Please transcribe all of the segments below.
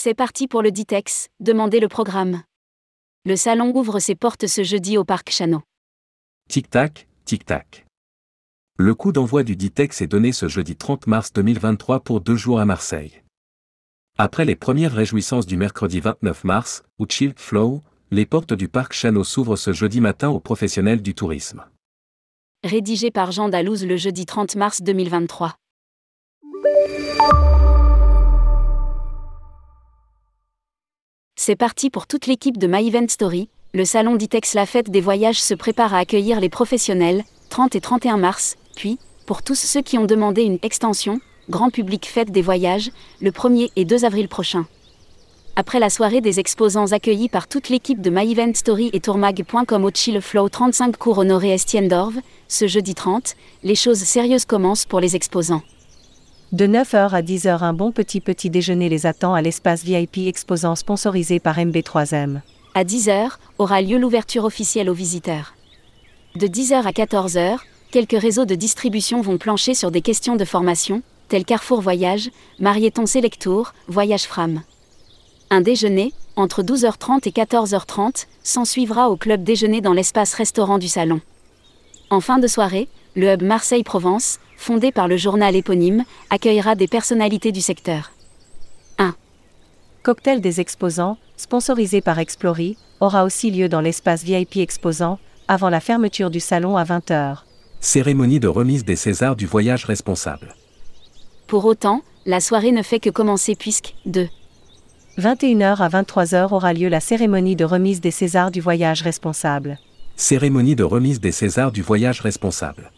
C'est parti pour le Ditex, demandez le programme. Le salon ouvre ses portes ce jeudi au Parc Chano. Tic-tac, tic-tac. Le coup d'envoi du Ditex est donné ce jeudi 30 mars 2023 pour deux jours à Marseille. Après les premières réjouissances du mercredi 29 mars, où Chill Flow, les portes du Parc Chano s'ouvrent ce jeudi matin aux professionnels du tourisme. Rédigé par Jean Dalouse le jeudi 30 mars 2023. C'est parti pour toute l'équipe de My Story. Le salon Ditex La Fête des Voyages se prépare à accueillir les professionnels, 30 et 31 mars, puis, pour tous ceux qui ont demandé une extension, Grand Public Fête des Voyages, le 1er et 2 avril prochain. Après la soirée des exposants accueillis par toute l'équipe de My Story et tourmag.com au Chill Flow 35 cours honoré Estienne ce jeudi 30, les choses sérieuses commencent pour les exposants. De 9h à 10h, un bon petit petit déjeuner les attend à l'espace VIP exposant sponsorisé par MB3M. À 10h, aura lieu l'ouverture officielle aux visiteurs. De 10h à 14h, quelques réseaux de distribution vont plancher sur des questions de formation, tels Carrefour Voyage, Marieton Selectour, Voyage Fram. Un déjeuner, entre 12h30 et 14h30, s'ensuivra au club déjeuner dans l'espace restaurant du salon. En fin de soirée, le hub Marseille-Provence, fondé par le journal éponyme, accueillera des personnalités du secteur. 1. Cocktail des exposants, sponsorisé par Explory, aura aussi lieu dans l'espace VIP exposant, avant la fermeture du salon à 20h. Cérémonie de remise des Césars du voyage responsable. Pour autant, la soirée ne fait que commencer puisque, 2. 21h à 23h aura lieu la cérémonie de remise des Césars du voyage responsable. Cérémonie de remise des Césars du voyage responsable.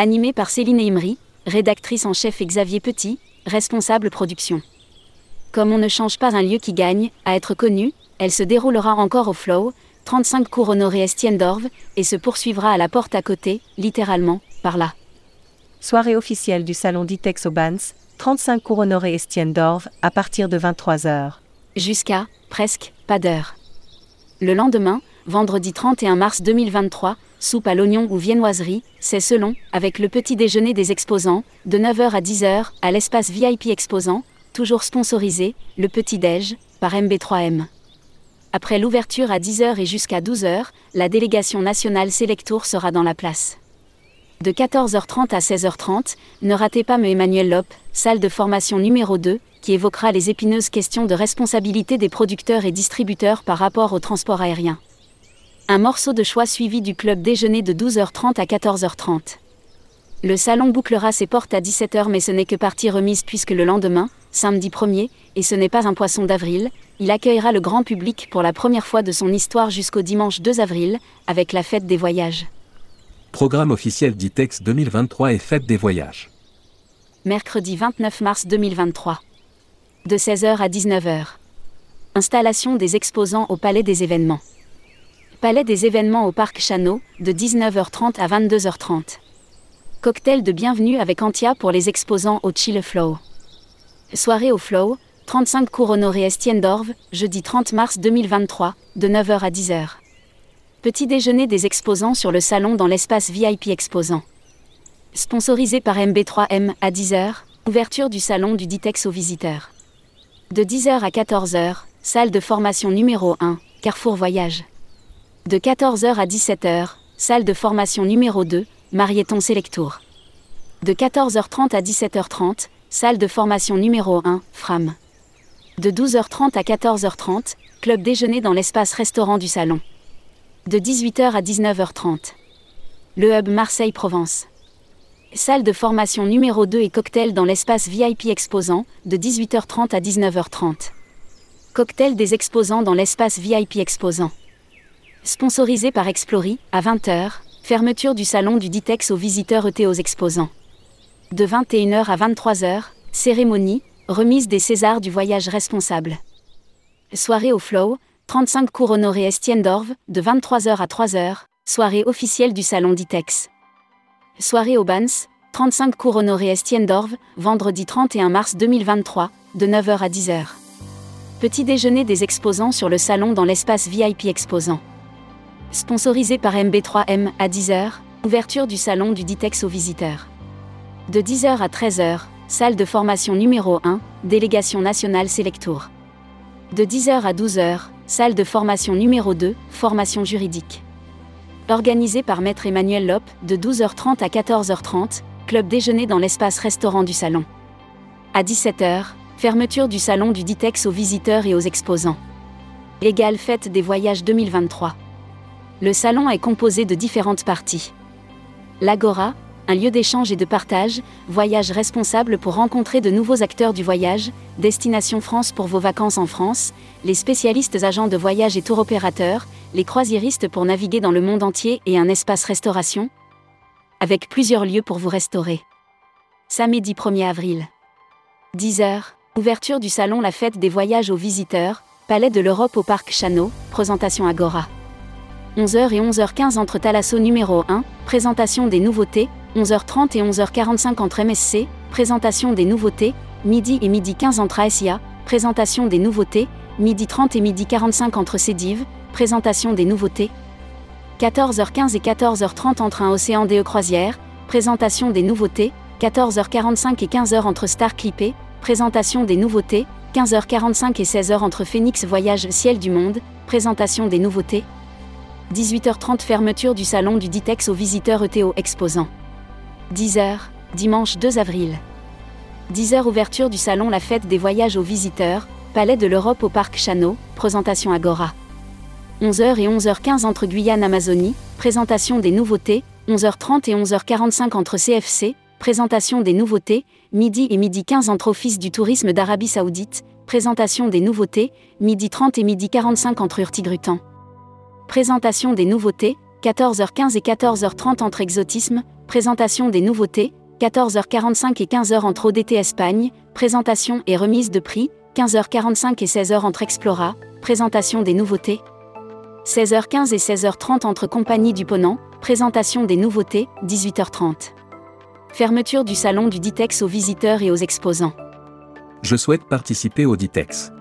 Animée par Céline Imri, rédactrice en chef et Xavier Petit, responsable production. Comme on ne change pas un lieu qui gagne, à être connu, elle se déroulera encore au Flow, 35 cours honorés Estienne et se poursuivra à la porte à côté, littéralement, par là. Soirée officielle du salon Ditex au Bans, 35 cours honorés Estienne à partir de 23h. Jusqu'à, presque, pas d'heure. Le lendemain, vendredi 31 mars 2023, soupe à l'oignon ou viennoiserie, c'est selon, avec le petit déjeuner des exposants, de 9h à 10h, à l'espace VIP exposant, toujours sponsorisé, le petit déj, par MB3M. Après l'ouverture à 10h et jusqu'à 12h, la délégation nationale Selectour sera dans la place. De 14h30 à 16h30, ne ratez pas me Emmanuel Lop, salle de formation numéro 2, qui évoquera les épineuses questions de responsabilité des producteurs et distributeurs par rapport au transport aérien un morceau de choix suivi du club déjeuner de 12h30 à 14h30. Le salon bouclera ses portes à 17h mais ce n'est que partie remise puisque le lendemain, samedi 1er, et ce n'est pas un poisson d'avril, il accueillera le grand public pour la première fois de son histoire jusqu'au dimanche 2 avril, avec la fête des voyages. Programme officiel d'ITEX 2023 et fête des voyages. Mercredi 29 mars 2023. De 16h à 19h. Installation des exposants au Palais des événements. Palais des événements au Parc Chano, de 19h30 à 22h30. Cocktail de bienvenue avec Antia pour les exposants au Chill Flow. Soirée au Flow, 35 cours honorés Estienne jeudi 30 mars 2023, de 9h à 10h. Petit déjeuner des exposants sur le salon dans l'espace VIP exposant. Sponsorisé par MB3M à 10h, ouverture du salon du Ditex aux visiteurs. De 10h à 14h, salle de formation numéro 1, Carrefour Voyage. De 14h à 17h, salle de formation numéro 2, Marieton Selectour. De 14h30 à 17h30, salle de formation numéro 1, Fram. De 12h30 à 14h30, club déjeuner dans l'espace restaurant du salon. De 18h à 19h30. Le hub Marseille-Provence. Salle de formation numéro 2 et cocktail dans l'espace VIP exposant, de 18h30 à 19h30. Cocktail des exposants dans l'espace VIP exposant. Sponsorisé par Explory, à 20h, fermeture du salon du Ditex aux visiteurs et aux exposants. De 21h à 23h, cérémonie, remise des Césars du voyage responsable. Soirée au Flow, 35 cours honorés Estienne de 23h à 3h, soirée officielle du salon Ditex. Soirée au Bans, 35 cours honorés Estienne vendredi 31 mars 2023, de 9h à 10h. Petit déjeuner des exposants sur le salon dans l'espace VIP exposant. Sponsorisé par MB3M à 10h, ouverture du salon du Ditex aux visiteurs. De 10h à 13h, salle de formation numéro 1, délégation nationale Selectour. De 10h à 12h, salle de formation numéro 2, formation juridique. Organisée par Maître Emmanuel Lop, de 12h30 à 14h30, club déjeuner dans l'espace restaurant du salon. À 17h, fermeture du salon du Ditex aux visiteurs et aux exposants. Égale fête des voyages 2023. Le salon est composé de différentes parties. L'Agora, un lieu d'échange et de partage, voyage responsable pour rencontrer de nouveaux acteurs du voyage, Destination France pour vos vacances en France, les spécialistes agents de voyage et tour opérateurs, les croisiéristes pour naviguer dans le monde entier et un espace restauration Avec plusieurs lieux pour vous restaurer. Samedi 1er avril. 10h, ouverture du salon La Fête des Voyages aux visiteurs, Palais de l'Europe au Parc Chano, présentation Agora. 11h et 11h15 entre Thalasso numéro 1, présentation des nouveautés, 11h30 et 11h45 entre MSC, présentation des nouveautés, midi et midi 15 entre ASIA, présentation des nouveautés, midi 30 et midi 45 entre Cédive, présentation des nouveautés. 14h15 et 14h30 entre un Océan DE Croisière, présentation des nouveautés, 14h45 et 15h entre Star Clippé, présentation des nouveautés, 15h45 et 16h entre Phoenix Voyage Ciel du Monde, présentation des nouveautés. 18h30 fermeture du salon du Ditex aux visiteurs ETO exposants. 10h, dimanche 2 avril. 10h ouverture du salon La Fête des Voyages aux visiteurs, Palais de l'Europe au Parc Chano, présentation Agora. 11h et 11h15 entre Guyane Amazonie, présentation des nouveautés, 11h30 et 11h45 entre CFC, présentation des nouveautés, midi et midi 15 entre Office du tourisme d'Arabie Saoudite, présentation des nouveautés, midi 30 et midi 45 entre Urtigrutan. Présentation des nouveautés, 14h15 et 14h30 entre Exotisme, présentation des nouveautés, 14h45 et 15h entre ODT Espagne, présentation et remise de prix, 15h45 et 16h entre Explora, présentation des nouveautés. 16h15 et 16h30 entre Compagnie du Ponant, présentation des nouveautés, 18h30. Fermeture du salon du Ditex aux visiteurs et aux exposants. Je souhaite participer au Ditex.